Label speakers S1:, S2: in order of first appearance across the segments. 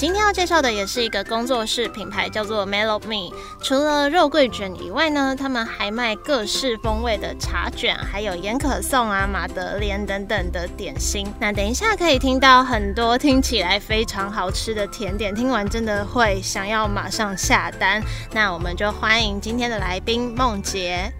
S1: 今天要介绍的也是一个工作室品牌，叫做 Melo Me。除了肉桂卷以外呢，他们还卖各式风味的茶卷，还有盐可颂啊、马德莲等等的点心。那等一下可以听到很多听起来非常好吃的甜点，听完真的会想要马上下单。那我们就欢迎今天的来宾梦洁。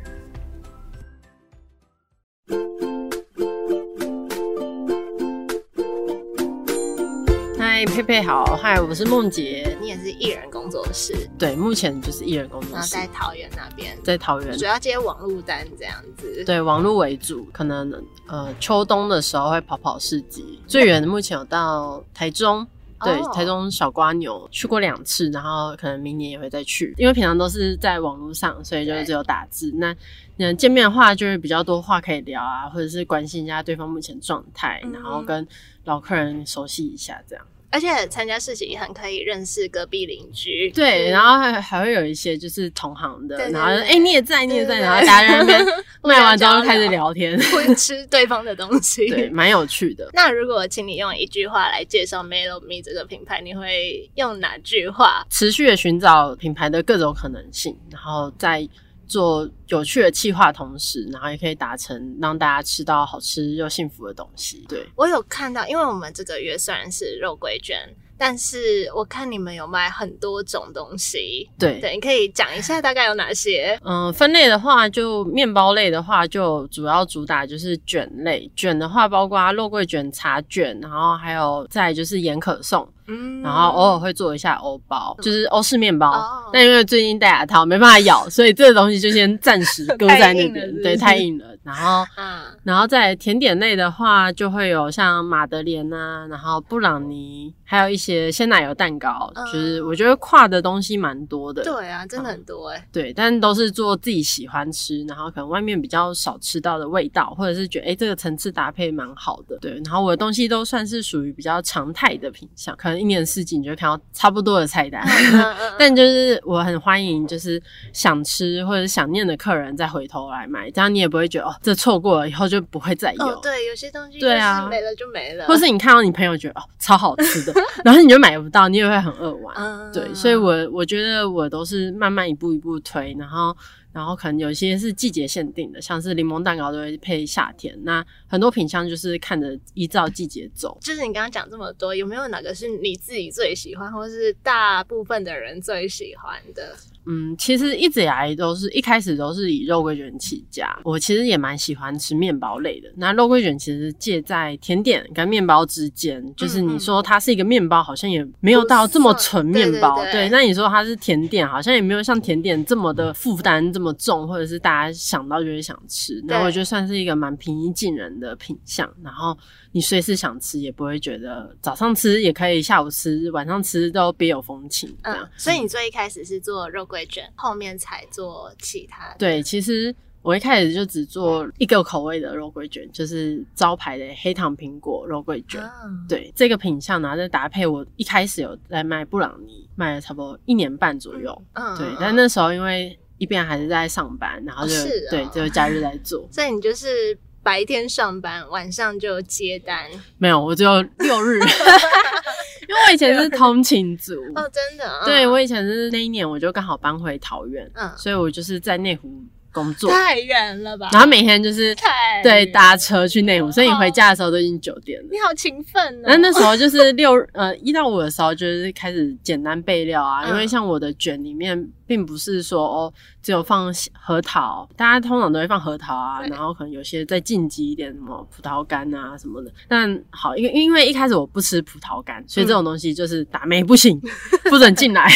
S2: 嗨，佩佩好，嗨，我是梦洁。
S1: 你也是艺人工作室，
S2: 对，目前就是艺人工作
S1: 然后
S2: 室，
S1: 在桃园那边，
S2: 在桃园
S1: 主，要接网络单这样子。
S2: 对，网络为主，可能呃秋冬的时候会跑跑市集，最远的目前有到台中。对，
S1: 哦
S2: 台中小瓜牛去过两次，然后可能明年也会再去，因为平常都是在网络上，所以就
S1: 对
S2: 只有打字。那嗯，见面的话就是比较多话可以聊啊，或者是关心一下对方目前状态，
S1: 嗯
S2: 然后跟老客人熟悉一下这样。
S1: 而且参加事情也很可以认识隔壁邻居。
S2: 对，然后还还会有一些就是同行的，然后哎、你也在，你也在，然后大家在那边 卖完之后开始聊天，
S1: 会吃对方的东西。
S2: 对，蛮有趣的。
S1: 那如果请你用一句话来介绍 Melo Me 这个品牌，你会用哪句话？
S2: 持续的寻找品牌的各种可能性，然后在做有趣的企划同时，然后也可以达成让大家吃到好吃又幸福的东西。对，
S1: 我有看到，因为我们这个月虽然是肉桂卷，但是我看你们有卖很多种东西。
S2: 对，
S1: 对，你可以讲一下大概有哪些？
S2: 嗯、分类的话，就面包类的话，就主要主打就是卷类。卷的话，包括肉桂卷、茶卷，然后还有再就是盐可颂。
S1: 嗯
S2: 然后偶尔会做一下欧包，就是欧式面包。
S1: 哦
S2: 但因为最近戴牙套没办法咬，所以这个东西就先暂时搁 在那边对，太硬了。然后，
S1: 嗯，
S2: 然后在甜点类的话，就会有像马德莲啊，然后布朗尼，还有一些鲜奶油蛋糕。
S1: 嗯
S2: 就是我觉得跨的东西蛮多的。
S1: 对啊，真的很多哎、
S2: 对，但都是做自己喜欢吃，然后可能外面比较少吃到的味道，或者是觉得哎、诶这个层次搭配蛮好的。对，然后我的东西都算是属于比较常态的品相，可能一年四季你就会看到差不多的菜单。但就是我很欢迎，就是想吃或者想念的客人再回头来买，这样你也不会觉得哦，这错过了以后就不会再有。
S1: 哦，对，有些东西
S2: 对啊
S1: 没了就没了，
S2: 或是你看到你朋友觉得哦超好吃的，然后你就买不到，你也会很扼腕。
S1: 嗯
S2: 对，所以我我觉得我都是慢慢一步一步推，然后然后可能有些是季节限定的，像是柠檬蛋糕都会配夏天，那很多品相就是看着依照季节走。
S1: 就是你刚刚讲这么多，有没有哪个是你自己最喜欢，或是大部分的人最喜欢的？
S2: 嗯，其实一直以来都是一开始都是以肉桂卷起家。我其实也蛮喜欢吃面包类的。那肉桂卷其实介在甜点跟面包之间，就是你说它是一个面包，好像也没有到这么纯面包。
S1: 对对对
S2: 那你说它是甜点，好像也没有像甜点这么的负担这么重，或者是大家想到就会想吃。那我觉得算是一个蛮平易近人的品相。然后你随时想吃，也不会觉得早上吃也可以，下午吃、晚上吃都别有风情。这样
S1: 嗯，，所以你最一开始是做肉桂卷，后面才做其他的。
S2: 对，其实我一开始就只做一个口味的肉桂卷，就是招牌的黑糖苹果肉桂卷。
S1: 嗯，
S2: 对这个品相呢，再搭配我一开始有在卖布朗尼，卖了差不多一年半左右。
S1: 嗯，
S2: 对
S1: 嗯，
S2: 但那时候因为一边还是在上班，然后就、
S1: 哦是哦
S2: 对，就假日在做。
S1: 所以你就是白天上班，晚上就接单。
S2: 没有，我只有六日，我以前是通勤族。
S1: 哦，真的，嗯
S2: 对，我以前是那一年我就刚好搬回桃园，
S1: 嗯。
S2: 所以我就是在内湖工作，
S1: 太远了吧？
S2: 然后每天就是
S1: 太
S2: 对搭车去内湖，所以你回家的时候都已经九点了。
S1: 你好勤奋哦。
S2: 那那时候就是六 呃一到五的时候，就是开始简单备料啊，
S1: 嗯
S2: 因为像我的卷里面并不是说哦只有放核桃，大家通常都会放核桃啊，然后可能有些再晋级一点什么葡萄干啊什么的。但好，因为因为一开始我不吃葡萄干，所以这种东西就是打没不行，不准进来。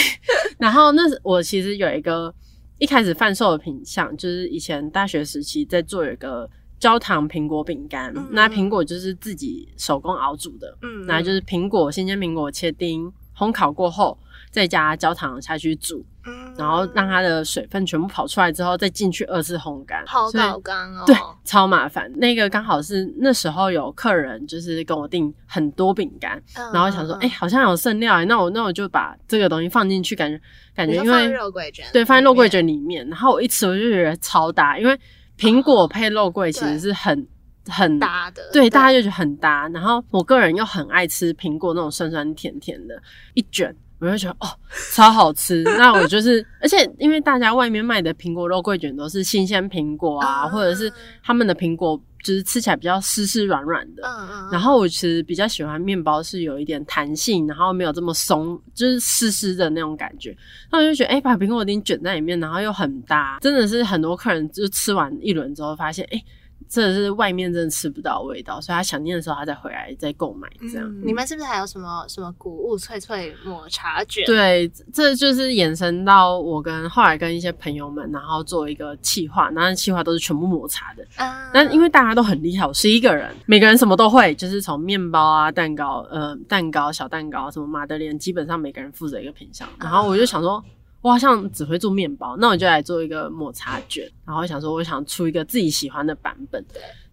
S2: 然后那是我其实有一个一开始贩售的品相，就是以前大学时期在做有一个焦糖苹果饼干，
S1: 嗯
S2: 那苹果就是自己手工熬煮的，
S1: 嗯
S2: 那就是苹果新鲜苹果切丁，烘烤过后再加焦糖下去煮，
S1: 嗯
S2: 然后让它的水分全部跑出来之后，再进去二次烘干，
S1: 好
S2: 所以
S1: 搞干哦。
S2: 对，超麻烦。那个刚好是那时候有客人就是跟我订很多饼干，
S1: 嗯
S2: 然后想说，哎、
S1: 嗯
S2: 好像有剩料、欸，那我那我就把这个东西放进去，感觉感觉因为
S1: 肉桂卷，
S2: 对放在肉桂，卷里面，然后我一吃我就觉得超搭，因为苹果配肉桂其实是很很
S1: 搭的，
S2: 对，大家就觉得很搭。然后我个人又很爱吃苹果那种酸酸甜甜的，一卷我就觉得哦，超好吃。那我就是，而且因为大家外面卖的苹果肉桂卷都是新鲜苹果啊，
S1: 啊
S2: 或者是他们的苹果就是吃起来比较湿湿软软的。
S1: 嗯嗯，
S2: 然后我其实比较喜欢面包是有一点弹性，然后没有这么松，就是湿湿的那种感觉。那我就觉得，哎、把苹果丁卷在里面，然后又很搭，真的是很多客人就吃完一轮之后发现，哎、真的是外面真的吃不到味道，所以他想念的时候他再回来再购买这样。
S1: 嗯你们是不是还有什么什么谷物脆脆抹茶卷？，
S2: 对，这就是延伸到我跟后来跟一些朋友们，然后做一个企划，然后企划都是全部抹茶的。
S1: 啊
S2: 那因为大家都很厉害，我是一个人，每个人什么都会，就是从面包啊、蛋糕、呃蛋糕、小蛋糕、什么马德莲，基本上每个人负责一个品相。然后我就想说，我好像只会做面包，那我就来做一个抹茶卷。然后想说，我想出一个自己喜欢的版本。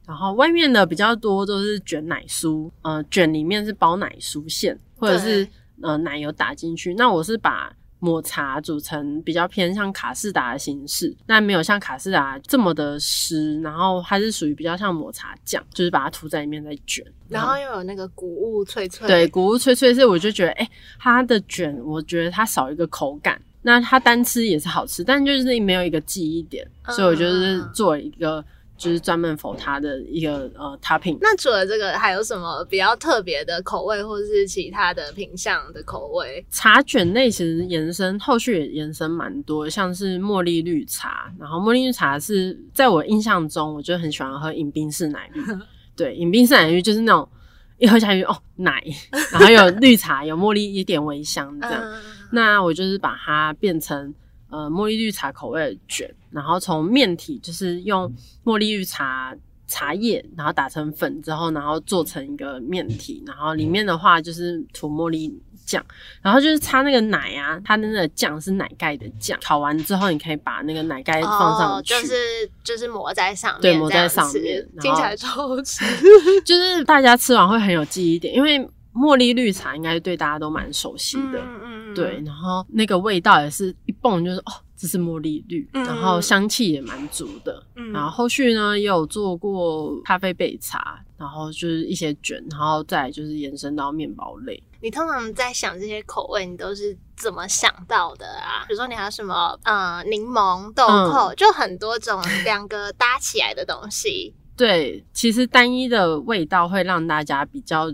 S2: 然后外面的比较多都是卷奶酥，呃，卷里面是包奶酥馅，或者是
S1: 对
S2: 呃奶油打进去。那我是把抹茶煮成比较偏向卡士达的形式，但没有像卡士达这么的湿，然后它是属于比较像抹茶酱，就是把它涂在里面再卷。
S1: 然后又有那个谷物脆脆，
S2: 对，谷物脆脆是我就觉得，哎、它的卷我觉得它少一个口感。那它单吃也是好吃，但就是没有一个记忆点，
S1: 嗯
S2: 所以我就是做一个就是专门否它的一个呃 topping。
S1: 那除了这个，还有什么比较特别的口味，或是其他的品相的口味？
S2: 茶卷类其实延伸后续也延伸蛮多，像是茉莉绿茶，然后茉莉绿茶是在我印象中，我就很喜欢喝饮冰式奶绿。对，饮冰式奶绿就是那种一喝下去哦奶，然后有绿茶，有茉莉一点微香这样。
S1: 嗯，
S2: 那我就是把它变成呃茉莉绿茶口味的卷，然后从面体就是用茉莉绿茶茶叶，然后打成粉之后，然后做成一个面体，然后里面的话就是涂茉莉酱，然后就是擦那个奶啊，它的那个酱是奶盖的酱，烤完之后你可以把那个奶盖放上
S1: 哦，
S2: 去，
S1: 就是就是抹在上面，
S2: 对抹在上面然后
S1: 听起来超好吃。
S2: 就是大家吃完会很有记忆点，因为茉莉绿茶应该对大家都蛮熟悉的。
S1: 嗯嗯
S2: 对，，然后那个味道也是一蹦就是哦，这是茉莉绿，
S1: 嗯
S2: 然后香气也蛮足的。
S1: 嗯
S2: 然后后续呢也有做过咖啡焙茶，然后就是一些卷，然后再就是延伸到面包类。
S1: 你通常在想这些口味，你都是怎么想到的啊？比如说你还有什么呃柠檬豆
S2: 嗯
S1: 蔻，就很多种两个搭起来的东西。
S2: 对，其实单一的味道会让大家比较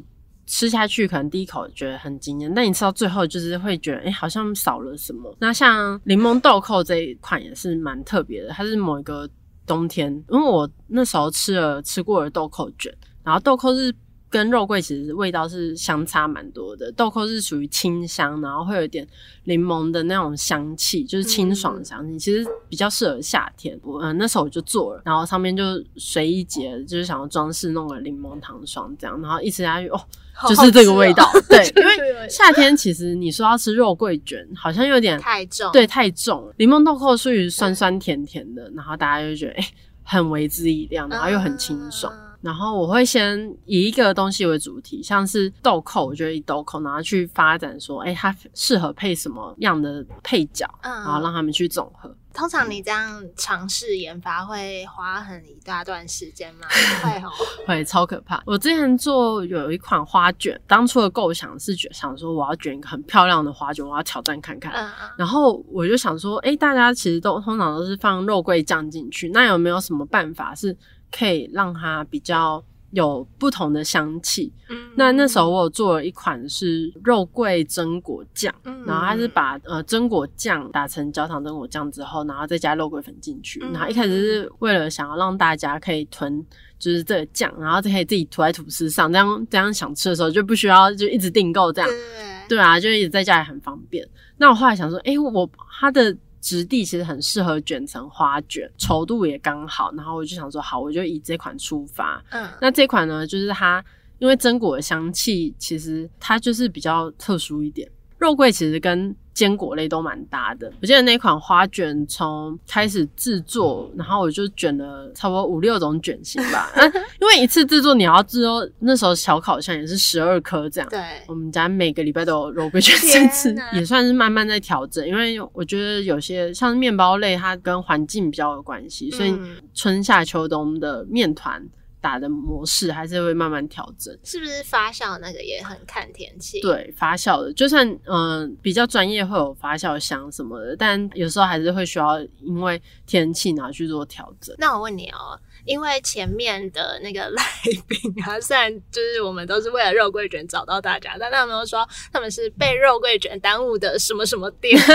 S2: 吃下去，可能第一口觉得很惊艳，但你吃到最后就是会觉得，哎、好像少了什么。那像柠檬豆蔻这一款也是蛮特别的，它是某一个冬天，因为我那时候吃了吃过的豆蔻卷，然后豆蔻是。跟肉桂其实味道是相差蛮多的，豆蔻是属于清香，然后会有一点柠檬的那种香气，就是清爽的香气，其实比较适合夏天。我、呃、那时候我就做了，然后上面就随意结，就是想要装饰弄个柠檬糖霜这样，然后一吃下去哦，
S1: 好
S2: 就是这个味道。对，因为夏天其实你说要吃肉桂卷，好像有点
S1: 太重，
S2: 对，太重了。柠檬豆蔻属于酸酸甜甜的，然后大家就觉得哎、很为之一亮，然后又很清爽。
S1: 嗯
S2: 然后我会先以一个东西为主题，像是豆蔻，我觉得以豆蔻，然后去发展说，哎、它适合配什么样的配角，
S1: 嗯
S2: 然后让他们去总和。
S1: 通常你这样尝试研发会花很一大段时间吗？会哦。
S2: 会超可怕。我之前做有一款花卷，当初的构想是卷想说我要卷一个很漂亮的花卷，我要挑战看看。
S1: 嗯嗯
S2: 然后我就想说，哎、大家其实都通常都是放肉桂酱进去，那有没有什么办法是可以让它比较有不同的香气？
S1: 嗯
S2: 那那时候我有做了一款是肉桂榛果酱，
S1: 嗯
S2: 然后它是把呃榛果酱打成焦糖榛果酱之后，然后再加肉桂粉进去。
S1: 嗯
S2: 然后一开始是为了想要让大家可以囤就是这个酱，然后就可以自己涂在吐司上，这样这样想吃的时候就不需要就一直订购这样。
S1: 对
S2: 对啊，就一直在家里很方便。那我后来想说，诶，我它的质地其实很适合卷成花卷，稠度也刚好。然后我就想说，好，我就以这款出发。
S1: 嗯
S2: 那这款呢，就是它因为榛果的香气，其实它就是比较特殊一点。肉桂其实跟坚果类都蛮搭的。我记得那款花卷从开始制作，然后我就卷了差不多五六种卷型吧。那 因为一次制作你要制作，那时候小烤箱也是十二颗这样。
S1: 对，
S2: 我们家每个礼拜都有肉桂卷
S1: 天
S2: 吃，也算是慢慢在调整。因为我觉得有些像面包类，它跟环境比较有关系，所以
S1: 嗯
S2: 春夏秋冬的面团打的模式还是会慢慢调整。
S1: 是不是发酵那个也很看天气？，
S2: 对发酵的，就算嗯、呃比较专业会有发酵箱什么的，但有时候还是会需要因为天气然后去做调整。
S1: 那我问你哦，因为前面的那个来宾啊，虽然就是我们都是为了肉桂卷找到大家，但他们都说他们是被肉桂卷耽误的什么什么店。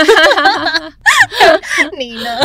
S1: 你呢？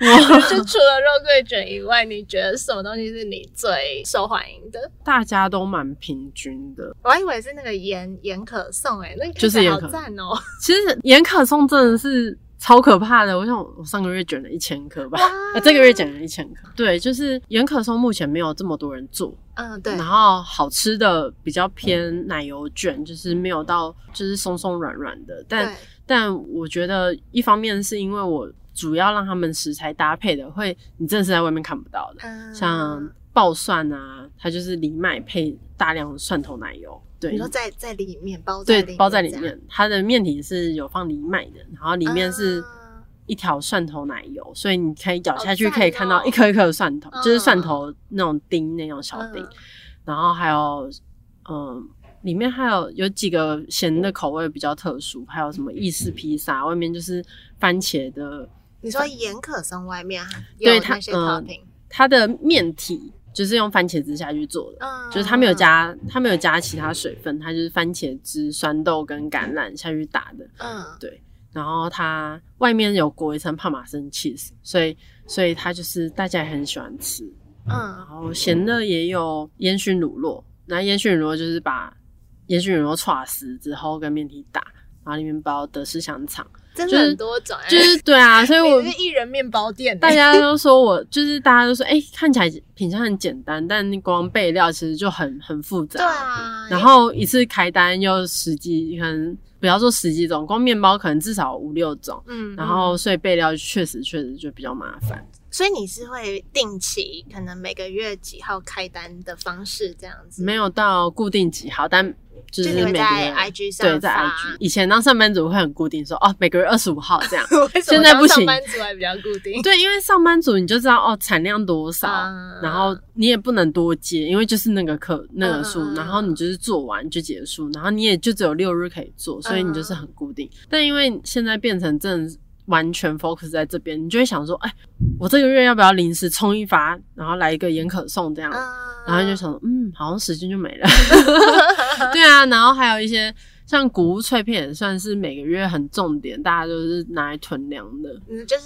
S1: 就除了肉桂卷以外，你觉得什么东西是你最受欢迎的？
S2: 大家都蛮平均的，
S1: 我还以为是那个盐盐可颂、欸，哎，那个好赞哦、
S2: 其实盐可颂真的是超可怕的。我想我上个月卷了一千颗吧，啊，这个月卷了一千颗。对，就是盐可颂目前没有这么多人做，
S1: 嗯，对
S2: 然，后好吃的比较偏奶油卷，就是没有到就是松松软软的，但，但我觉得一方面是因为我主要让他们食材搭配的会，你真的是在外面看不到的，
S1: 嗯
S2: 像爆蒜啊，它就是藜麦配大量的蒜头奶油，对。
S1: 你说在在里面包在里面
S2: 对包在里面，它的面体是有放藜麦的，然后里面是
S1: 啊。
S2: 一条蒜头奶油，所以你可以咬下去可以看到
S1: 哦
S2: 一颗一颗的蒜头，
S1: 嗯
S2: 就是蒜头那种丁那种小丁，
S1: 嗯。
S2: 然后还有嗯。里面还有有几个咸的口味比较特殊，还有什么意式披萨，外面就是番茄的，
S1: 你说盐可颂外面
S2: 对它
S1: 有那些
S2: 呃它的面体就是用番茄汁下去做的，
S1: 嗯
S2: 就是它没有加它没有加其他水分，它就是番茄汁、酸豆跟橄榄下去打的，
S1: 嗯
S2: 对。然后它外面有裹一层帕玛森 cheese，所以所以它就是大家也很喜欢吃。嗯然
S1: 嗯
S2: 后咸的也有烟熏乳酪，那烟熏乳酪就是把烟熏乳酪串丝之后跟面体打，然后里面包德式香肠，
S1: 真的
S2: 就是
S1: 很多种欸，
S2: 就是对啊，所以我
S1: 是一人面包店欸，
S2: 大家都说我就是大家都说，哎、看起来品相很简单，但光备料其实就很很复杂。
S1: 对啊，
S2: 然后一次开单又十几，可能不要说十几种，光面包可能至少五六种。
S1: 嗯，
S2: 然后所以备料确实确实就比较麻烦。
S1: 所以你是会定期，可能每个月几号开单的方式这样子，
S2: 没有到固定几号，但就
S1: 就是
S2: 每个
S1: 在
S2: 月
S1: IG 上
S2: 对在 IG。以前当上班族会很固定说哦，每个月二十五号这样。现在不行
S1: 上班族还比较固定，
S2: 对，因为上班族你就知道哦产量多少，
S1: 嗯
S2: 然后你也不能多接，因为就是那个课那个数，然后你就是做完就结束，然后你也就只有六日可以做，所以你就是很固定。但因为现在变成真的完全 focus 在这边，你就会想说，哎，我这个月要不要临时冲一发，然后来一个盐可颂这样，
S1: 嗯，
S2: 然后就想说，嗯，好像时间就没了。对啊，然后还有一些像谷物脆片，也算是每个月很重点，大家都是拿来囤粮的。
S1: 嗯，就是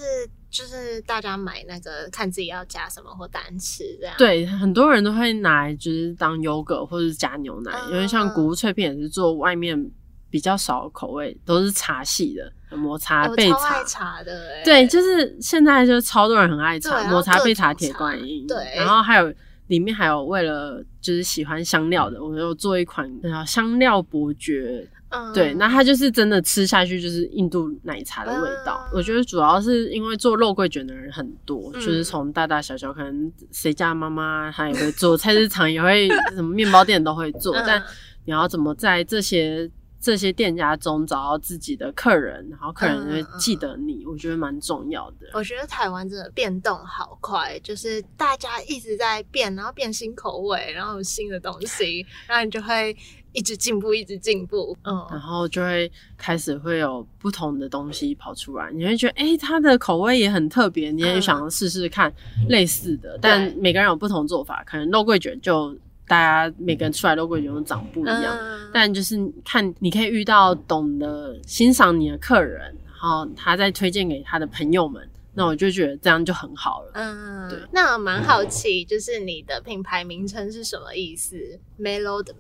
S1: 就是大家买那个看自己要加什么或单吃这样，，
S2: 对，很多人都会拿来就是当优格或者是加牛奶，
S1: 嗯
S2: 因为像谷物脆片也是做外面比较少的口味，都是茶系的，抹茶、
S1: 哎我
S2: 焙
S1: 超爱
S2: 茶。
S1: 茶的，哎
S2: 对，就是现在就超多人很爱
S1: 对
S2: 茶，抹茶、
S1: 然后各
S2: 焙茶、铁观音，
S1: 对。
S2: 然后还有里面还有为了就是喜欢香料的，我有做一款叫香料伯爵，
S1: 嗯，
S2: 对，那它就是真的吃下去就是印度奶茶的味道。
S1: 嗯。
S2: 我觉得主要是因为做肉桂卷的人很多，
S1: 嗯。
S2: 就是从大大小小，可能谁家妈妈她也会做，菜市场也会，什么面包店都会做。
S1: 嗯。
S2: 但你要怎么在这些这些店家中找到自己的客人，然后客人
S1: 嗯
S2: 会记得你，我觉得蛮重要的。
S1: 我觉得台湾真的变动好快，就是大家一直在变，然后变新口味，然后有新的东西，然后你就会一直进步，一直进步。嗯。
S2: 然
S1: 嗯，
S2: 后就会开始会有不同的东西跑出来，你会觉得，哎、它的口味也很特别，你也
S1: 嗯。
S2: 想要试试看类似的，但每个人有不同做法，可能肉桂卷就大家每个人出来肉桂卷都长不一样，
S1: 嗯
S2: 但就是看你可以遇到懂得欣赏你的客人，然后他再推荐给他的朋友们，那我就觉得这样就很好了。
S1: 嗯，
S2: 对
S1: 那我蛮好奇，就是你的品牌名称是什么意思？Mellow 的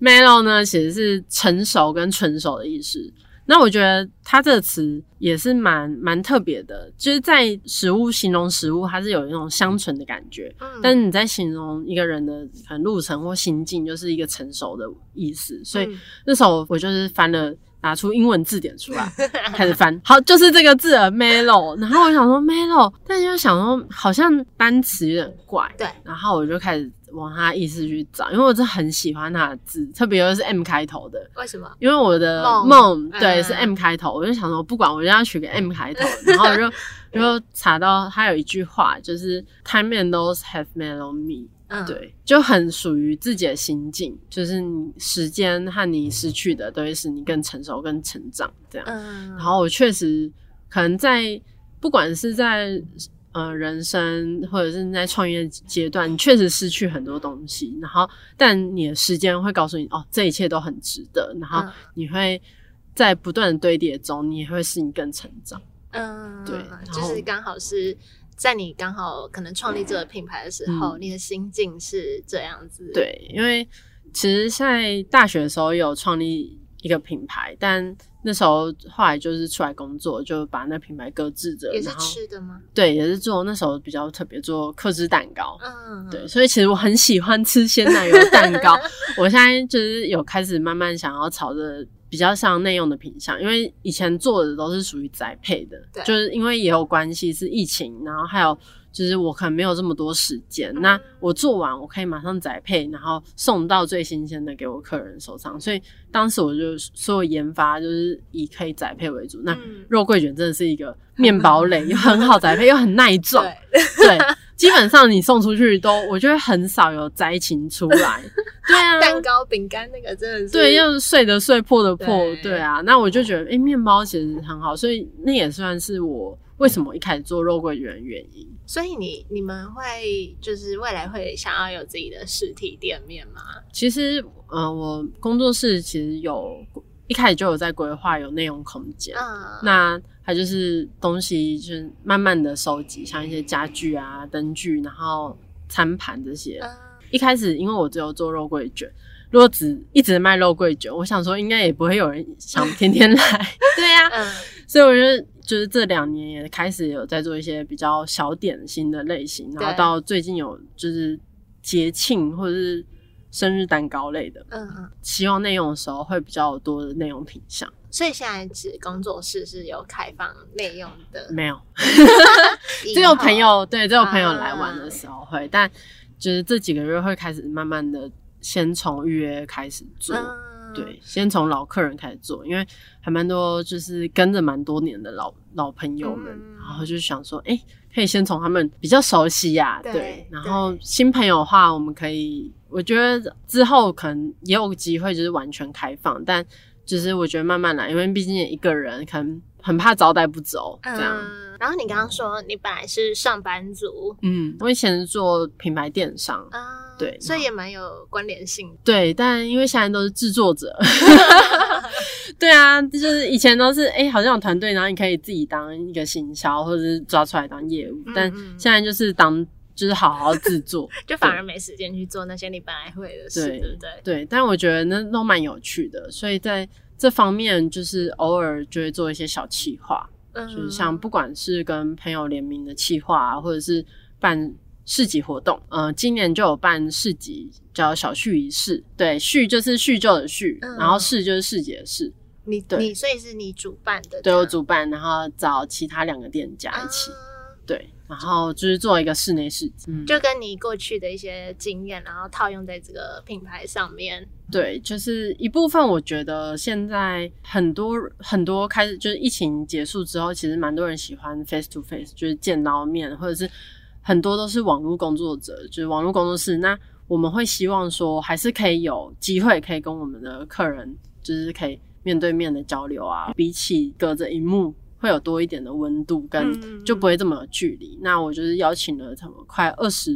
S2: me，Mellow 呢，其实是成熟跟纯熟的意思。那我觉得它这个词也是蛮蛮特别的，就是在食物形容食物，它是有一种香醇的感觉。
S1: 嗯
S2: 但是你在形容一个人的可能路程或心境，就是一个成熟的意思。所以
S1: 嗯
S2: 那时候我就是翻了。拿出英文字典出来，开始翻，好，就是这个字了，mellow。然后我想说 mellow，但是又想说好像单词有点怪，
S1: 对，
S2: 然后我就开始往他意思去找，因为我真的很喜欢他的字，特别又是 M 开头的，
S1: 为什么？
S2: 因为我的
S1: 梦。
S2: 梦对
S1: 嗯
S2: 是 M 开头，我就想说不管，我就要取个 M 开头，然后我就 就查到他有一句话，就是 Time and those have mellow me，
S1: 嗯，，
S2: 对，就很属于自己的心境，就是你时间和你失去的都会使你更成熟、更成长这样。
S1: 嗯，
S2: 然后我确实可能在不管是在呃人生或者是在创业阶段，你确实失去很多东西，然后但你的时间会告诉你，哦，这一切都很值得，然后
S1: 嗯
S2: 你会在不断的堆叠中，你也会使你更成长。
S1: 嗯，
S2: 对
S1: 就是刚好是在你刚好可能创立这个品牌的时候，
S2: 嗯
S1: 你的心境是这样子。，
S2: 对，因为其实在大学的时候有创立一个品牌，但那时候后来就是出来工作，就把那品牌搁置着，
S1: 也是
S2: 然后
S1: 吃的吗？
S2: 对，也是做那时候比较特别做克制蛋糕。
S1: 嗯，
S2: 对，所以其实我很喜欢吃鲜奶油蛋糕。我现在就是有开始慢慢想要朝着比较像内用的品相，因为以前做的都是属于宅配的
S1: 对，
S2: 就是因为也有关系是疫情，然后还有就是我可能没有这么多时间，
S1: 嗯
S2: 那我做完我可以马上宅配，然后送到最新鲜的给我客人手上，所以当时我就所有研发就是以可以宅配为主。那
S1: 嗯
S2: 肉桂卷真的是一个面包类，又很好宅配，又很耐 撞，
S1: 对，
S2: 对，基本上你送出去都，我觉得很少有灾情出来。对啊，
S1: 蛋糕、饼干那个真的是
S2: 对，要碎的碎，破的破，
S1: 对
S2: 对啊。那我就觉得，哎、面包其实很好，所以那也算是我为什么一开始做肉桂卷的原因。
S1: 所以你你们会就是未来会想要有自己的实体店面吗？
S2: 其实，呃，我工作室其实有一开始就有在规划有内容空间。
S1: 嗯，
S2: 那它就是东西，就是慢慢的收集，像一些家具啊、灯具，然后餐盘这些。
S1: 嗯
S2: 一开始因为我只有做肉桂卷，如果只一直卖肉桂卷，我想说应该也不会有人想天天来。对呀、
S1: 嗯
S2: 所以我觉得就是这两年也开始有在做一些比较小点心的类型，然后到最近有就是节庆或者是生日蛋糕类的，
S1: 嗯嗯，
S2: 希望内容的时候会比较多的内容品相。
S1: 所以现在只工作室是有开放内用的，
S2: 没有，只有朋友对，只有朋友
S1: 啊
S2: 来玩的时候会，但就是这几个月会开始慢慢的先从预约开始做。
S1: 嗯
S2: 对，先从老客人开始做，因为还蛮多就是跟着蛮多年的老老朋友们，
S1: 嗯
S2: 然后就想说，哎、可以先从他们比较熟悉呀、
S1: 对
S2: 对，然后新朋友的话，我们可以，我觉得之后可能也有机会就是完全开放，但就是我觉得慢慢来，因为毕竟一个人可能很怕招待不周这样。
S1: 嗯，然后你刚刚说你本来是上班族
S2: 嗯，我以前是做品牌电商，
S1: 啊，
S2: 对
S1: 所以也蛮有关联性的。
S2: 对，但因为现在都是制作者，对啊，就是以前都是哎、诶好像有团队，然后你可以自己当一个行销，或者是抓出来当业务，但
S1: 嗯
S2: 现在就是当就是好好制作，
S1: 就反而没时间去做那些你本来会的事，
S2: 对
S1: 对不对？
S2: 对，但我觉得那都蛮有趣的，所以在这方面就是偶尔就会做一些小企划，
S1: 嗯。
S2: 就是像不管是跟朋友联名的企划啊，或者是办市集活动，呃，今年就有办市集，叫小叙仪式，对，叙就是叙旧的叙，
S1: 嗯
S2: 然后市就是市集的市，
S1: 你
S2: 对。
S1: 你所以是你主办的，
S2: 对我主办，然后找其他两个店家一起，
S1: 啊。
S2: 对，然后就是做一个室内市集，嗯，
S1: 就跟你过去的一些经验，然后套用在这个品牌上面。
S2: 对，就是一部分，我觉得现在很多很多开始就是疫情结束之后，其实蛮多人喜欢 face to face，就是见到面，或者是很多都是网络工作者，就是网络工作室。那我们会希望说，还是可以有机会可以跟我们的客人，就是可以面对面的交流啊，比起隔着荧幕。会有多一点的温度，跟
S1: 嗯
S2: 就不会这么有距离。那我就是邀请了什么快二十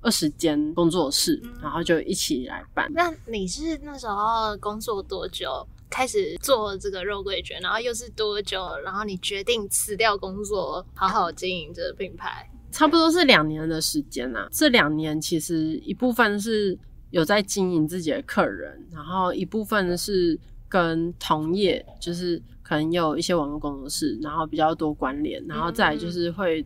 S2: 二十间工作室，
S1: 嗯
S2: 然后就一起来办。
S1: 那你是那时候工作多久开始做这个肉桂卷？然后又是多久？然后你决定辞掉工作，好好经营这个品牌？
S2: 差不多是两年的时间啊、这两年其实一部分是有在经营自己的客人，然后一部分是跟同业就是可能有一些网络工作室，然后比较多关联，然后再来就是会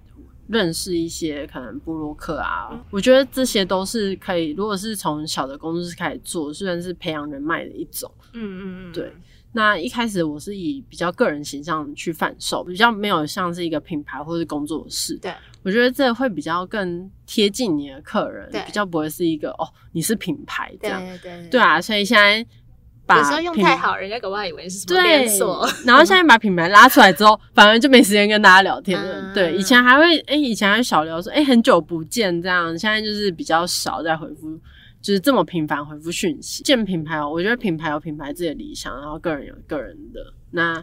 S2: 认识一些可能布洛克啊，我觉得这些都是可以，如果是从小的工作室开始做，虽然是培养人脉的一种。
S1: 嗯嗯嗯，
S2: 对。那一开始我是以比较个人形象去贩售，比较没有像是一个品牌或是工作室。
S1: 对，
S2: 我觉得这会比较更贴近你的客人，比较不会是一个哦，你是品牌这样。
S1: 对对
S2: 对啊，所以现在
S1: 有时候用太好，人家搞不好以为是什么连锁。
S2: 然后现在把品牌拉出来之后，反而就没时间跟大家聊天了。对，以前还会哎，以前还小聊说哎，很久不见这样，现在就是比较少在回复。就是这么频繁回复讯息，建品牌哦，我觉得品牌有品牌自己的理想，然后个人有个人的。那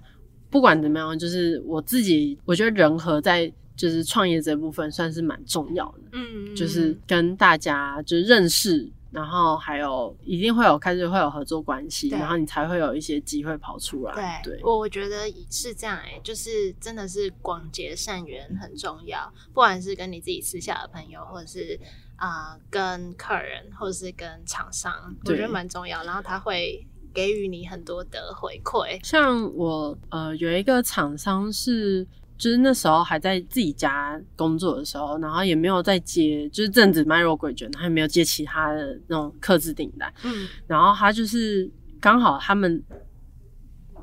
S2: 不管怎么样，就是我自己，我觉得人和在就是创业这部分算是蛮重要的。嗯，就是跟大家就是认识，然后还有一定会有开始会有合作关系，然后你才会有一些机会跑出来。
S1: 对，我我觉得是这样哎，就是真的是广结善缘很重要，不管是跟你自己私下的朋友，或者是。啊，跟客人或者是跟厂商，我觉得蛮重要。然后他会给予你很多的回馈。
S2: 像我呃有一个厂商是，就是那时候还在自己家工作的时候，然后也没有在接，就是正子卖肉桂卷，他也没有接其他的那种客制订单。嗯，然后他就是刚好他们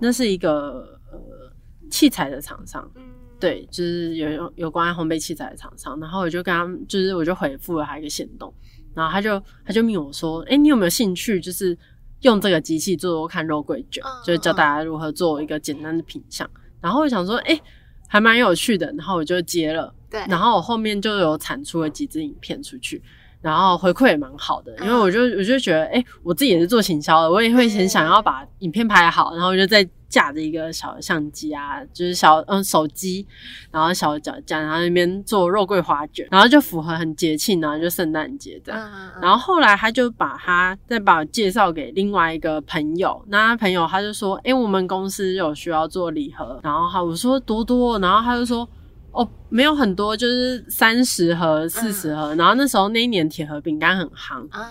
S2: 那是一个呃器材的厂商。对，就是有有关烘焙器材的厂商，然后我就跟他，就是我就回复了他一个行动，然后他就他就命我说，哎，你有没有兴趣，就是用这个机器做做看肉桂卷，就是教大家如何做一个简单的品相。然后我想说，哎，还蛮有趣的，然后我就接了，
S1: 对，
S2: 然后我后面就有产出了几支影片出去。然后回馈也蛮好的，因为我就我就觉得，哎，我自己也是做行销的，我也会很想要把影片拍好，然后我就在架着一个小相机啊，就是小嗯手机，然后小脚架，然后那边做肉桂花卷，然后就符合很节庆啊，就圣诞节这样。然后后来他就把他再把我介绍给另外一个朋友，那朋友他就说，哎，我们公司有需要做礼盒，然后他我说多多，然后他就说。哦，没有很多，就是三十盒、四十盒。然后那时候那一年铁盒饼干很夯啊，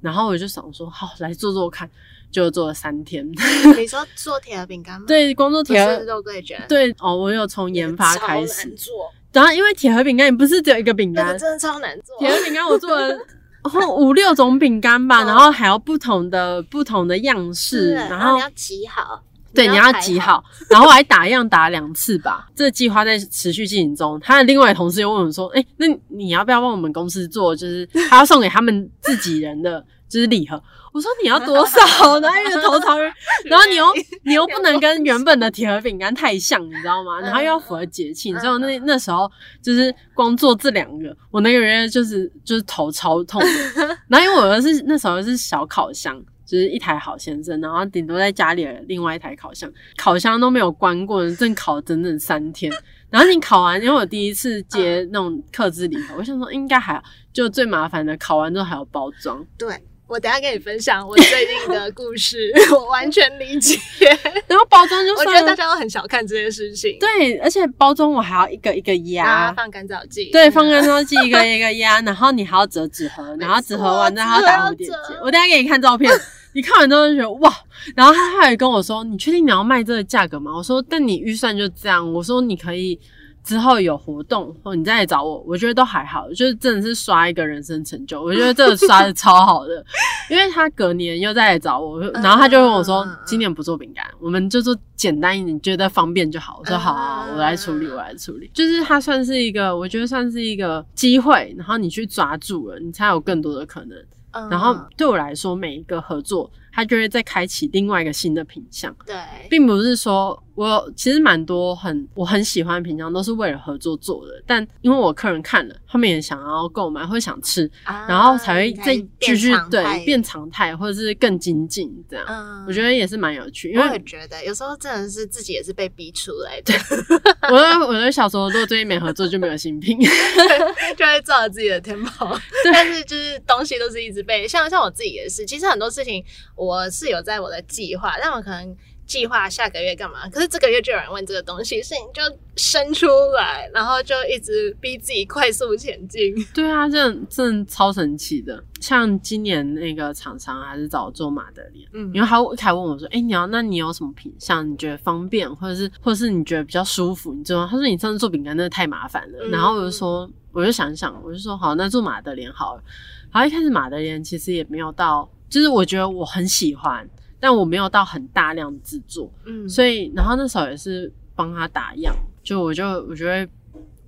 S2: 然后我就想说，好来做做看，就做了三天。
S1: 你说做铁盒饼干吗？
S2: 对，光做铁盒
S1: 肉桂卷。
S2: 对哦，我有从研发开始
S1: 做。
S2: 然后因为铁盒饼干也不是只有一个饼干，
S1: 真的超难做。
S2: 铁盒饼干我做了 五六种饼干吧，然后还有不同的不同的样式，然后
S1: 要挤好。
S2: 对，你要挤好，然后我还打样打两次吧。这个计划在持续进行中。他的另外同事又问我说：“哎，那你要不要帮我们公司做？就是他要送给他们自己人的，就是礼盒。”我说：“你要多少？”然后一个头朝，然后你又你又不能跟原本的铁盒饼干太像，你知道吗？然后又要符合节庆，所以那那时候就是光做这两个，我那个人就是就是头超痛。然后因为我是那时候是小烤箱。就是一台好先生，然后顶多在家里另外一台烤箱，烤箱都没有关过，正烤整整三天。然后你烤完，因为我第一次接那种客制礼盒，我想说应该还就最麻烦的，烤完之后还要包装。
S1: 对，我等下跟你分享我最近的故事，我完全理解。
S2: 然后包装就
S1: 我觉得大家都很小看这件事情。
S2: 对，而且包装我还要一个一个压，
S1: 放干燥剂。
S2: 对，放干燥剂一个一个压，然后你还要折纸盒，然后纸盒完再还要打蝴蝶结。我等下给你看照片。你看完之后就觉得哇，然后他还跟我说：“你确定你要卖这个价格吗？”我说：“但你预算就这样。”我说：“你可以之后有活动或你再来找我，我觉得都还好，就是真的是刷一个人生成就。我觉得这个刷的超好的，因为他隔年又再来找我，然后他就问我说：“今年不做饼干，我们就做简单一点，觉得方便就好。”我说：“好，我来处理，我来处理。”就是他算是一个，我觉得算是一个机会，然后你去抓住了，你才有更多的可能。然后对我来说，每一个合作。它就会再开启另外一个新的品相，
S1: 对，
S2: 并不是说我其实蛮多很我很喜欢的品相都是为了合作做的，但因为我客人看了，他们也想要购买或者想吃，然后才会再继续对变常态或者是更精进这样，我觉得也是蛮有趣。因为
S1: 我也觉得有时候真的是自己也是被逼出来的。
S2: 我的我的小时候如果最近没合作就没有新品，
S1: 就会照着自己的天跑。但是就是东西都是一直被像像我自己也是，其实很多事情我。我是有在我的计划，但我可能计划下个月干嘛，可是这个月就有人问这个东西，所以你就生出来，然后就一直逼自己快速前进。
S2: 对啊，这真的超神奇的。像今年那个厂商还是找我做马德莲，
S1: 嗯
S2: 因为他一开始问我说：“哎、你要那你有什么品相？你觉得方便，或者是或者是你觉得比较舒服？你知道吗？”他说：“你上次做饼干真的太麻烦了。
S1: 嗯
S2: 然后我就说，我就想想，我就说好，那做马德莲好了。然后一开始马德莲其实也没有到，就是我觉得我很喜欢，但我没有到很大量的制作。
S1: 嗯，
S2: 所以，然后那时候也是帮他打样，就我就我就会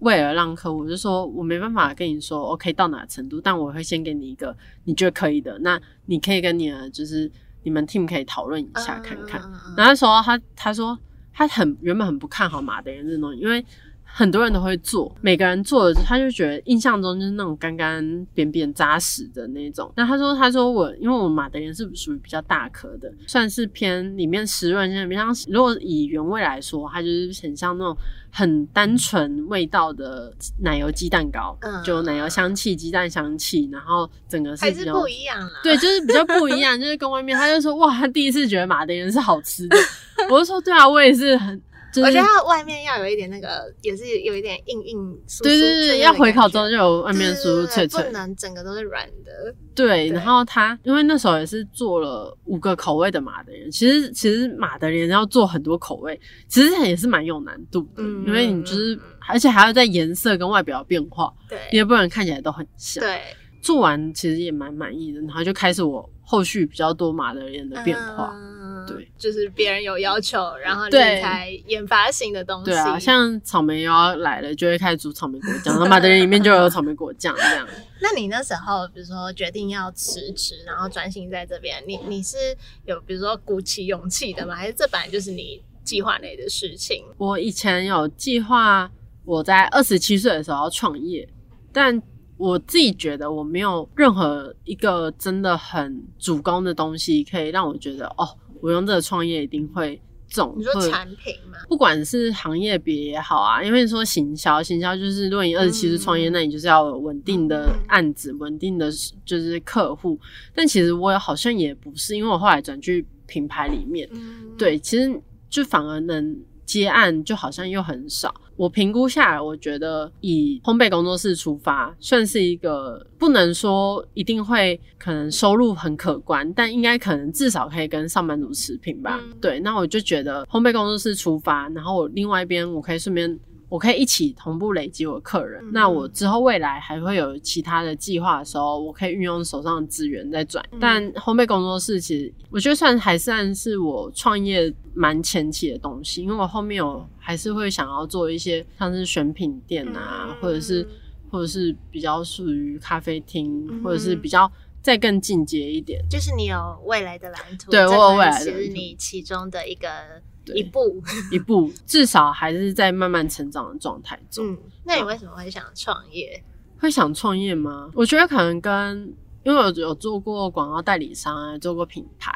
S2: 为了让客户，我就说我没办法跟你说 OK 到哪程度，但我会先给你一个你觉得可以的，那你可以跟你的就是你们 team 可以讨论一下看看。然后那时候他他说他很原本很不看好马德莲这种东西，因为很多人都会做，每个人做的他就觉得印象中就是那种干干扁扁扎实的那种。那他说他说我因为我马德莲是属于比较大颗的，算是偏里面湿润性比较像，如果以原味来说，它就是很像那种很单纯味道的奶油鸡蛋糕，
S1: 嗯
S2: 就奶油香气、鸡蛋香气，然后整个是比较
S1: 不一样啦。
S2: 对，就是比较不一样，就是跟外面，他就说哇，他第一次觉得马德莲是好吃的，我就说对啊，我也是很，就是
S1: 我觉得它外面要有一点那个，也是有一点硬硬酥酥
S2: 对对对，
S1: 脆脆
S2: 要
S1: 的感觉
S2: 回烤之后就有外面酥酥
S1: 对对
S2: 脆脆
S1: 不，能整个都是软的。
S2: 对，
S1: 对
S2: 然后它因为那时候也是做了五个口味的马德莲，其实其实马德莲要做很多口味，其实也是蛮有难度的，
S1: 嗯
S2: 因为你就是而且还要在颜色跟外表变化，你
S1: 对
S2: 也不能看起来都很像。
S1: 对，
S2: 做完其实也蛮满意的，然后就开始我后续比较多马德莲的变化。
S1: 嗯
S2: 对，
S1: 就是别人有要求，然后你
S2: 对
S1: 才研发新的东西。
S2: 对啊，像草莓又要来了，就会开始煮草莓果酱，然后马德莲里面就有草莓果酱这样。
S1: 那你那时候，比如说决定要辞职，然后专心在这边，你你是有比如说鼓起勇气的吗？还是这本来就是你计划内的事情？
S2: 我以前有计划我在二十七岁的时候要创业，但我自己觉得我没有任何一个真的很主攻的东西可以让我觉得哦，我用这个创业一定会中。
S1: 你说产品吗？
S2: 不管是行业别也好啊，因为说行销，行销就是如果你二十七岁创业，
S1: 嗯
S2: 那你就是要有稳定的
S1: 嗯
S2: 案子，稳定的就是客户。但其实我好像也不是，因为我后来转去品牌里面，
S1: 嗯，
S2: 对，其实就反而能接案，就好像又很少。我评估下来，我觉得以烘焙工作室出发，算是一个不能说一定会可能收入很可观，但应该可能至少可以跟上班族持平吧。
S1: 嗯
S2: 对，那我就觉得烘焙工作室出发，然后我另外一边我可以顺便。我可以一起同步累积我的客人，
S1: 嗯
S2: 那我之后未来还会有其他的计划的时候，我可以运用手上的资源再转。
S1: 嗯。
S2: 但烘焙工作室其实我觉得算还算是我创业蛮前期的东西，因为我后面有还是会想要做一些像是选品店啊，
S1: 嗯
S2: 或者是或者是比较属于咖啡厅，
S1: 嗯
S2: 或者是比较再更进阶一点。
S1: 就是你有未来的蓝图，
S2: 对我有未来的
S1: 是你其中的一个
S2: 对
S1: 一步。
S2: 一步至少还是在慢慢成长的状态中。
S1: 嗯，那你为什么会想创业？
S2: 会想创业吗？我觉得可能跟因为我有做过广告代理商啊，做过品牌。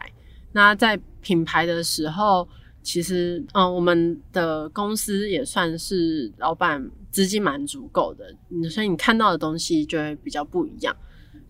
S2: 那在品牌的时候，其实嗯，我们的公司也算是老板资金蛮足够的，嗯所以你看到的东西就会比较不一样，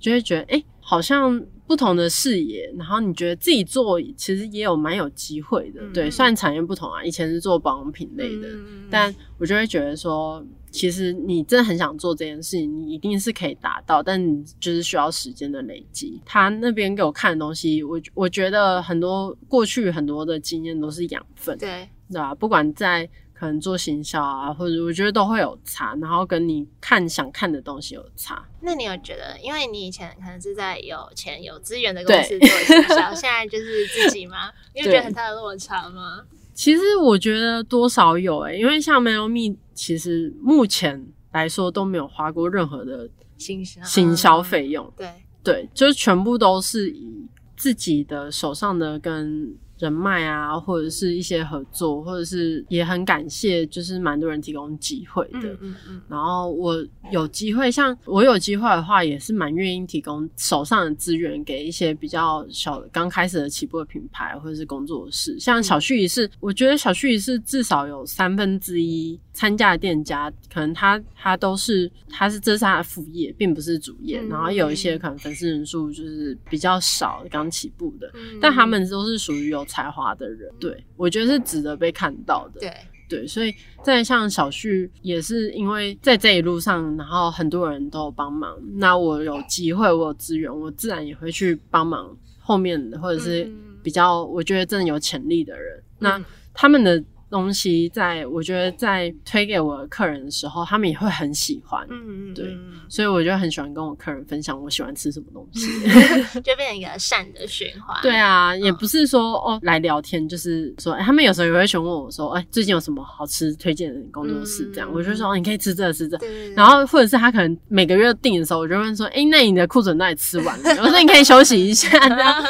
S2: 就会觉得哎、诶好像不同的视野，然后你觉得自己做其实也有蛮有机会的。
S1: 嗯
S2: 对，虽然产业不同啊，以前是做保养品类的，
S1: 嗯
S2: 但我就会觉得说，其实你真的很想做这件事情，你一定是可以达到，但你就是需要时间的累积。他那边给我看的东西，我我觉得很多过去很多的经验都是养分，
S1: 对，
S2: 对吧、不管在可能做行销啊，或者我觉得都会有差，然后跟你看想看的东西有差。
S1: 那你有觉得，因为你以前可能是在有钱有资源的公司做行销，现在就是自己吗？你有觉得很大的落差吗？
S2: 其实我觉得多少有诶、因为像 Melomi，其实目前来说都没有花过任何的
S1: 行销，
S2: 行销费用。
S1: 对，
S2: 对，就是全部都是以自己的手上的跟人脉啊，或者是一些合作，或者是也很感谢，就是蛮多人提供机会的。
S1: 嗯嗯嗯，
S2: 然后我有机会，像我有机会的话，也是蛮愿意提供手上的资源给一些比较小的、刚开始的起步的品牌或者是工作室。像小旭仪是，我觉得小旭仪是至少有三分之一参加的店家，可能他他都是他是这是他的副业，并不是主业。
S1: 嗯
S2: 然后有一些可能粉丝人数就是比较少，刚起步的，
S1: 嗯
S2: 但他们都是属于有才华的人，对我觉得是值得被看到的。
S1: 对，
S2: 对，所以在像小旭也是因为在这一路上，然后很多人都有帮忙，那我有机会，我有资源，我自然也会去帮忙后面的或者是
S1: 嗯。
S2: 比较我觉得真的有潜力的人，那
S1: 嗯。
S2: 他们的东西在我觉得在推给我的客人的时候，他们也会很喜欢。
S1: 嗯嗯，
S2: 对
S1: 嗯
S2: 所以我就很喜欢跟我客人分享我喜欢吃什么东西。
S1: 就变成一个善的循环。
S2: 对啊，也不是说哦来聊天，就是说，哎、他们有时候也会询问我说，哎、最近有什么好吃推荐的工作室？这样，
S1: 嗯
S2: 我就说，哦，你可以吃这个吃这然后或者是他可能每个月订的时候，我就问说，哎、那你的库存到底吃完了？我说你可以休息一下，这样。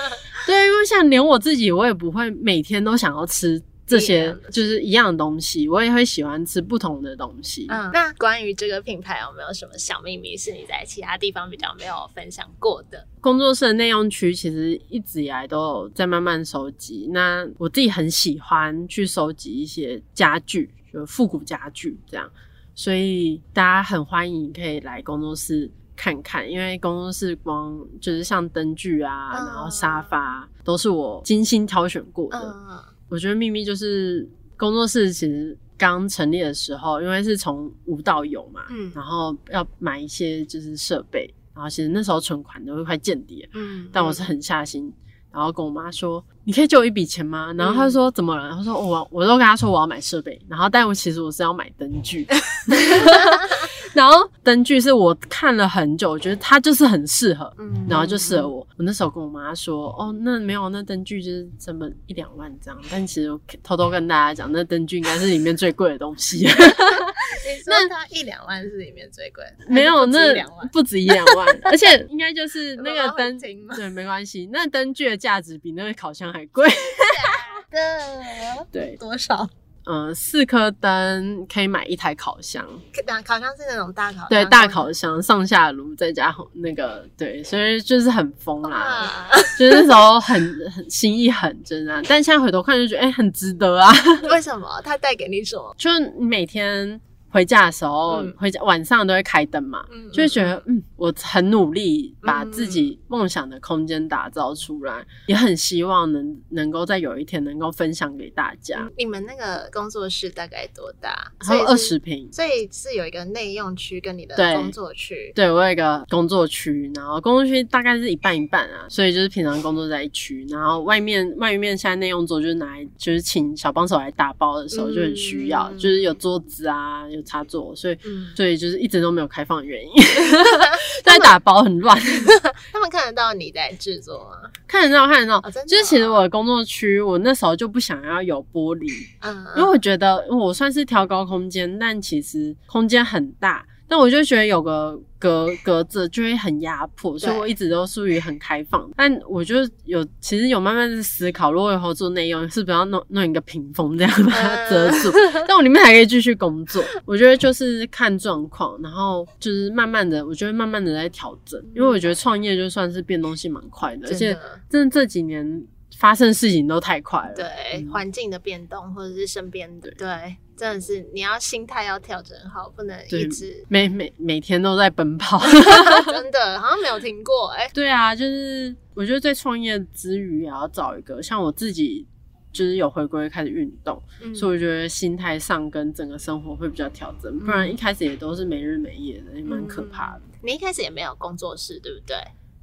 S2: 对，因为像连我自己，我也不会每天都想要吃这些就是一样的东西，我也会喜欢吃不同的东西。
S1: 嗯，那关于这个品牌有没有什么小秘密是你在其他地方比较没有分享过的？
S2: 工作室的内用区其实一直以来都有在慢慢收集。那我自己很喜欢去收集一些家具，就复古家具这样，所以大家很欢迎可以来工作室看看，因为工作室光就是像灯具啊，
S1: 嗯
S2: 然后沙发都是我精心挑选过的。
S1: 嗯
S2: 我觉得秘密就是工作室其实刚成立的时候，因为是从无到有嘛，
S1: 嗯
S2: 然后要买一些就是设备，然后其实那时候存款都会快见底了，
S1: 嗯
S2: 但我是狠下心，然后跟我妈说：“你可以借我一笔钱吗？”然后她就说：“怎么了？”她说：“我我都跟她说我要买设备，然后但我其实我是要买灯具，然后灯具是我看了很久，我觉得它就是很适合，
S1: 嗯
S2: 然后就适合我。我那时候跟我妈说：“哦，那没有，那灯具就是成本一两万这样。”但其实我偷偷跟大家讲，那灯具应该是里面最贵的东西。
S1: 你说它一两万是里面最贵的，
S2: 没有，那。不止一两万，而且应该就是那个灯对，没关系，那灯具的价值比那个烤箱还贵。
S1: 的
S2: 对，
S1: 多少？
S2: 嗯、四颗灯可以买一台烤箱，
S1: 那烤箱是那种大烤箱，
S2: 对，大烤箱上下炉再加那个，对，所以就是很疯啦，
S1: 啊，
S2: 就是那时候很很心意很真啊，但现在回头看就觉得哎、很值得啊，
S1: 为什么？它带给你什么？
S2: 就你每天。回家的时候，
S1: 嗯
S2: 回家晚上都会开灯嘛，
S1: 嗯
S2: 就会觉得嗯，我很努力把
S1: 嗯
S2: 自己梦想的空间打造出来，也很希望能能够在有一天能够分享给大家。
S1: 你们那个工作室大概多大？
S2: 还有二十平，
S1: 所以是有一个内用区跟你的工作区。
S2: 对我有一个工作区，然后工作区大概是一半一半啊，所以就是平常工作在一区，然后外面外面现在内用桌就是拿来就是请小帮手来打包的时候就很需要，
S1: 嗯
S2: 就是有桌子啊，有插座，所以
S1: 嗯，
S2: 所以就是一直都没有开放的原因，在打包很乱，
S1: 他们看得到你在制作吗？
S2: 看得到看得到。就是其实我的工作区，我那时候就不想要有玻璃，
S1: 嗯，
S2: 因为我觉得我算是挑高空间，但其实空间很大，但我就觉得有个隔隔着就会很压迫，所以我一直都属于很开放。但我就有其实有慢慢的思考，如果以后做内用，是不是要弄弄一个屏风这样把它 遮住，但我里面还可以继续工作。我觉得就是看状况，然后就是慢慢的，我觉得慢慢的在调整，因为我觉得创业就算是变东西蛮快的，而且
S1: 真的
S2: 这几年发生事情都太快了。
S1: 对
S2: 嗯
S1: 环境的变动，或者是身边的，对，真的是你要心态要调整好，不能一直
S2: 每每每天都在奔跑。
S1: 真的好像没有停过哎。
S2: 对啊，就是我觉得在创业之余，也要找一个像我自己，就是有回归开始运动，
S1: 嗯
S2: 所以我觉得心态上跟整个生活会比较调整，不然一开始也都是没日没夜的，也蛮可怕的。
S1: 你一开始也没有工作室，对不对？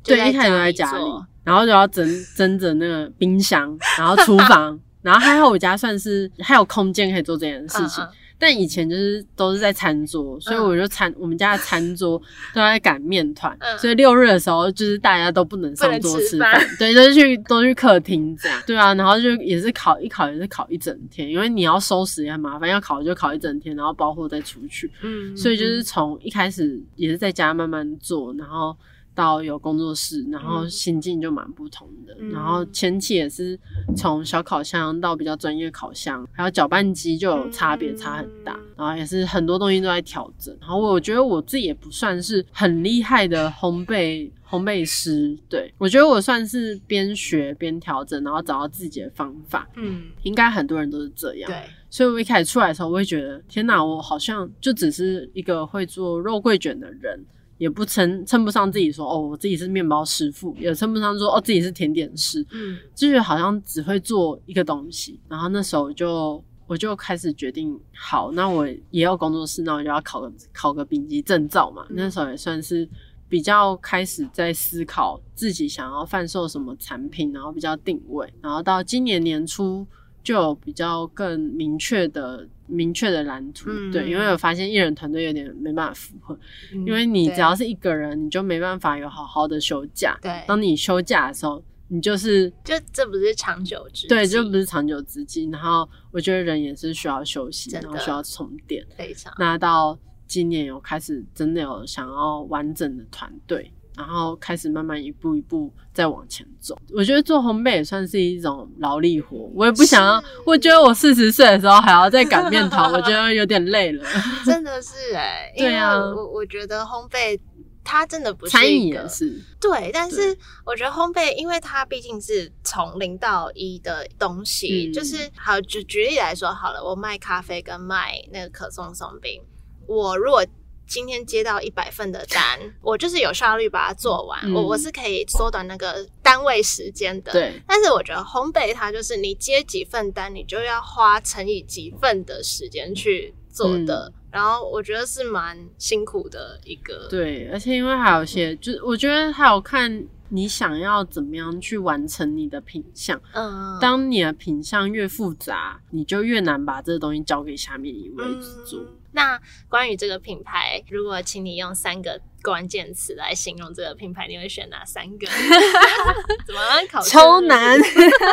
S1: 就
S2: 对，一开始都在家里，然后就要蒸蒸着那个冰箱，然后厨房，然后还好我家算是还有空间可以做这件事情。
S1: 嗯嗯。
S2: 但以前就是都是在餐桌，所以
S1: 嗯。
S2: 我就餐、我们家的餐桌都在擀面团，
S1: 嗯。
S2: 所以六日的时候就是大家都不能上桌
S1: 吃
S2: 饭，对，都去都去客厅这样，对啊，然后就也是烤一烤也是烤一整天，因为你要收拾也很麻烦，要烤就烤一整天，然后包货再出去，
S1: 嗯。
S2: 所以就是从一开始也是在家慢慢做，然后到有工作室，然后
S1: 嗯
S2: 心境就蛮不同的。
S1: 嗯
S2: 然后前期也是从小烤箱到比较专业烤箱，还有搅拌机就有差别，
S1: 嗯
S2: 差很大。然后也是很多东西都在调整。然后我觉得我自己也不算是很厉害的烘焙烘焙师，对我觉得我算是边学边调整，然后找到自己的方法。
S1: 嗯，
S2: 应该很多人都是这样。
S1: 对，
S2: 所以我一开始出来的时候，我会觉得天哪，我好像就只是一个会做肉桂卷的人，也不称称不上自己说哦，我自己是面包师傅，也称不上说哦自己是甜点师，
S1: 嗯
S2: 就是好像只会做一个东西。然后那时候就我就开始决定，好，那我也有工作室，那我就要考个考个丙级证照嘛。
S1: 嗯
S2: 那时候也算是比较开始在思考自己想要贩售什么产品，然后比较定位。然后到今年年初就有比较更明确的。明确的蓝图，
S1: 嗯
S2: 对，因为我发现艺人团队有点没办法符合，
S1: 嗯
S2: 因为你只要是一个人，你就没办法有好好的休假。
S1: 对，
S2: 当你休假的时候，你就是
S1: 就这不是长久之
S2: 对，
S1: 计
S2: 就不是长久之计。然后我觉得人也是需要休息，然后需要充电。
S1: 非常
S2: 那到今年有开始真的有想要完整的团队，然后开始慢慢一步一步再往前走。我觉得做烘焙也算是一种劳力活，我也不想要，我觉得我四十岁的时候还要再擀面团，我觉得有点累了。
S1: 真的是哎、
S2: 对啊。
S1: 我我觉得烘焙它真的不是
S2: 餐饮
S1: 一个
S2: 也是，
S1: 对，但是我觉得烘焙，因为它毕竟是从零到一的东西，
S2: 嗯。
S1: 就是好，举举例来说好了，我卖咖啡跟卖那个可颂松饼，我如果今天接到一百份的单，我就是有效率把它做完，
S2: 嗯
S1: 我我是可以缩短那个单位时间的。
S2: 对，
S1: 但是我觉得烘焙它就是你接几份单，你就要花乘以几份的时间去做的，然后我觉得是蛮辛苦的一个。
S2: 对，而且因为还有一些，就是我觉得还有看你想要怎么样去完成你的品相。
S1: 嗯，
S2: 当你的品相越复杂，你就越难把这个东西交给下面一位去做。
S1: 嗯那关于这个品牌，如果请你用三个关键词来形容这个品牌，你会选哪三个？怎么考
S2: 超难，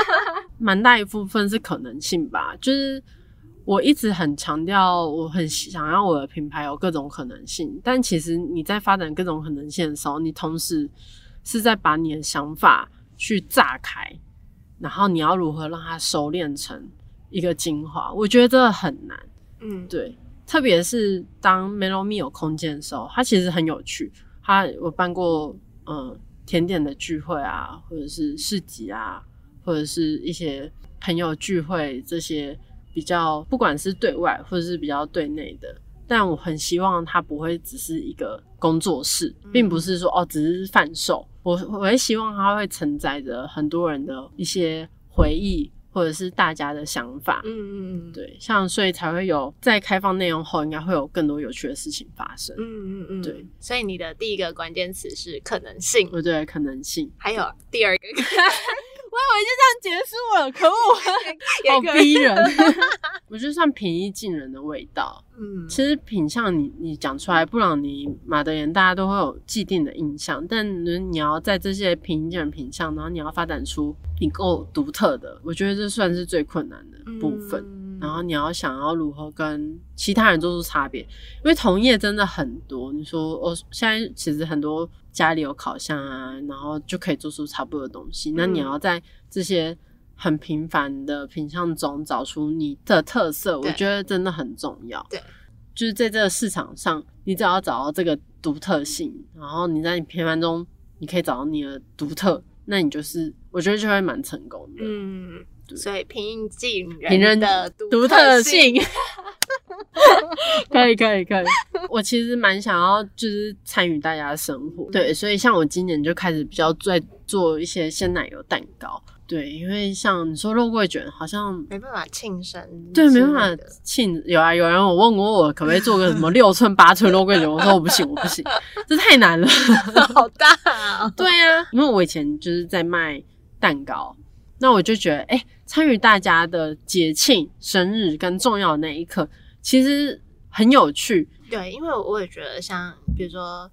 S2: 蛮大一部分是可能性吧。就是我一直很强调，我很想要我的品牌有各种可能性，但其实你在发展各种可能性的时候，你同时是在把你的想法去炸开，然后你要如何让它收敛成一个精华，我觉得这很难。
S1: 嗯，
S2: 对，特别是当 Melomi 有空间的时候，它其实很有趣。它我办过嗯甜点的聚会啊，或者是市集啊，或者是一些朋友聚会，这些比较不管是对外或者是比较对内的。但我很希望它不会只是一个工作室，并不是说哦只是贩售。我我会希望它会承载着很多人的一些回忆，或者是大家的想法。
S1: 嗯嗯嗯，
S2: 对，像所以才会有在开放内容后，应该会有更多有趣的事情发生。
S1: 嗯嗯嗯，
S2: 对。
S1: 所以你的第一个关键词是可能性，
S2: 我觉得可能性，
S1: 还有第二个
S2: 我以为就这样结束了，可恶，好逼人。我觉得算平易近人的味道。
S1: 嗯，
S2: 其实品相你你讲出来，布朗尼、马德莲大家都会有既定的印象，但你要在这些平易近人品相，然后你要发展出你够独特的，我觉得这算是最困难的部分。
S1: 嗯
S2: 然后你要想要如何跟其他人做出差别，因为同业真的很多。你说，我、现在其实很多家里有烤箱啊，然后就可以做出差不多的东西。那你要在这些很平凡的品相中找出你的特色，我觉得真的很重要。
S1: 对，
S2: 就是在这个市场上，你只要找到这个独特性，然后你在你平凡中，你可以找到你的独特，那你就是我觉得就会蛮成功的。
S1: 嗯，
S2: 对
S1: 所以平易近
S2: 平人
S1: 的
S2: 独特性，可以可以可以。我其实蛮想要就是参与大家的生活，对，所以像我今年就开始比较在做一些鲜奶油蛋糕，对，因为像你说肉桂卷，好像
S1: 没办法庆生，
S2: 对没办法庆，有啊，有人我问过我可不可以做个什么六寸八寸肉桂卷，我说我不行，我不行，这太难了。
S1: 好大啊！
S2: 对啊，因为我以前就是在卖蛋糕，那我就觉得，哎、参与大家的节庆、生日跟重要的那一刻，其实很有趣。
S1: 对，因为我也觉得像比如说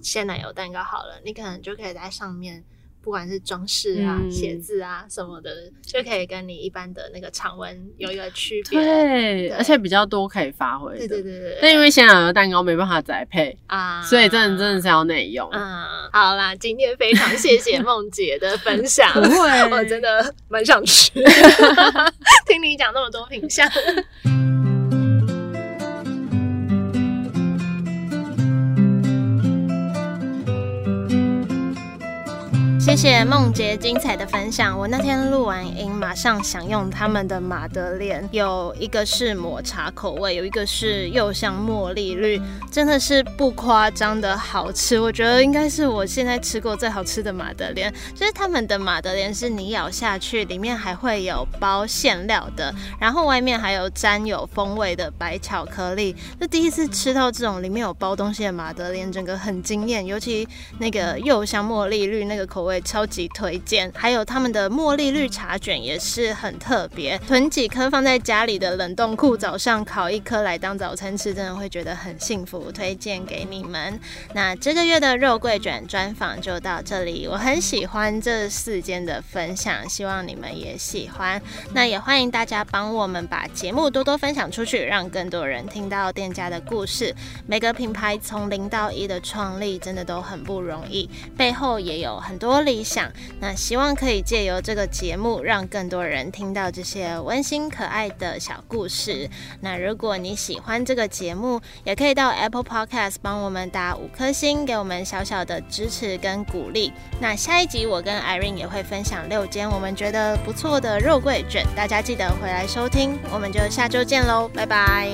S1: 鲜奶油蛋糕好了，你可能就可以在上面。不管是装饰啊、
S2: 嗯
S1: 写字啊什么的，就可以跟你一般的那个常温有一个区别。
S2: 对，而且比较多可以发挥的。
S1: 对对对对对。
S2: 但因为现在的蛋糕没办法宅配，
S1: 啊，
S2: 所以真的真的是要内用。
S1: 嗯，好啦，今天非常谢谢 梦姐的分享，
S2: 不会
S1: 我真的蛮想吃，听你讲那么多品相。谢谢梦洁精彩的分享。我那天录完音，马上享用他们的马德莲，有一个是抹茶口味，有一个是柚香茉莉绿，真的是不夸张的好吃。我觉得应该是我现在吃过最好吃的马德莲。就是他们的马德莲是你咬下去，里面还会有包馅料的，然后外面还有沾有风味的白巧克力。就第一次吃到这种里面有包东西的马德莲，整个很惊艳，尤其那个柚香茉莉绿那个口味超级推荐，还有他们的茉莉绿茶卷也是很特别，囤几颗放在家里的冷冻库，早上烤一颗来当早餐吃，真的会觉得很幸福，推荐给你们。那这个月的肉桂卷专访就到这里，我很喜欢这四间的分享，希望你们也喜欢。那也欢迎大家帮我们把节目多多分享出去，让更多人听到店家的故事。每个品牌从零到一的创立真的都很不容易，背后也有很多。理想，那希望可以借由这个节目，让更多人听到这些温馨可爱的小故事。那如果你喜欢这个节目，也可以到 Apple Podcast 帮我们打五颗星，给我们小小的支持跟鼓励。那下一集我跟 Irene 也会分享六间我们觉得不错的肉桂卷，大家记得回来收听。我们就下周见喽，拜拜。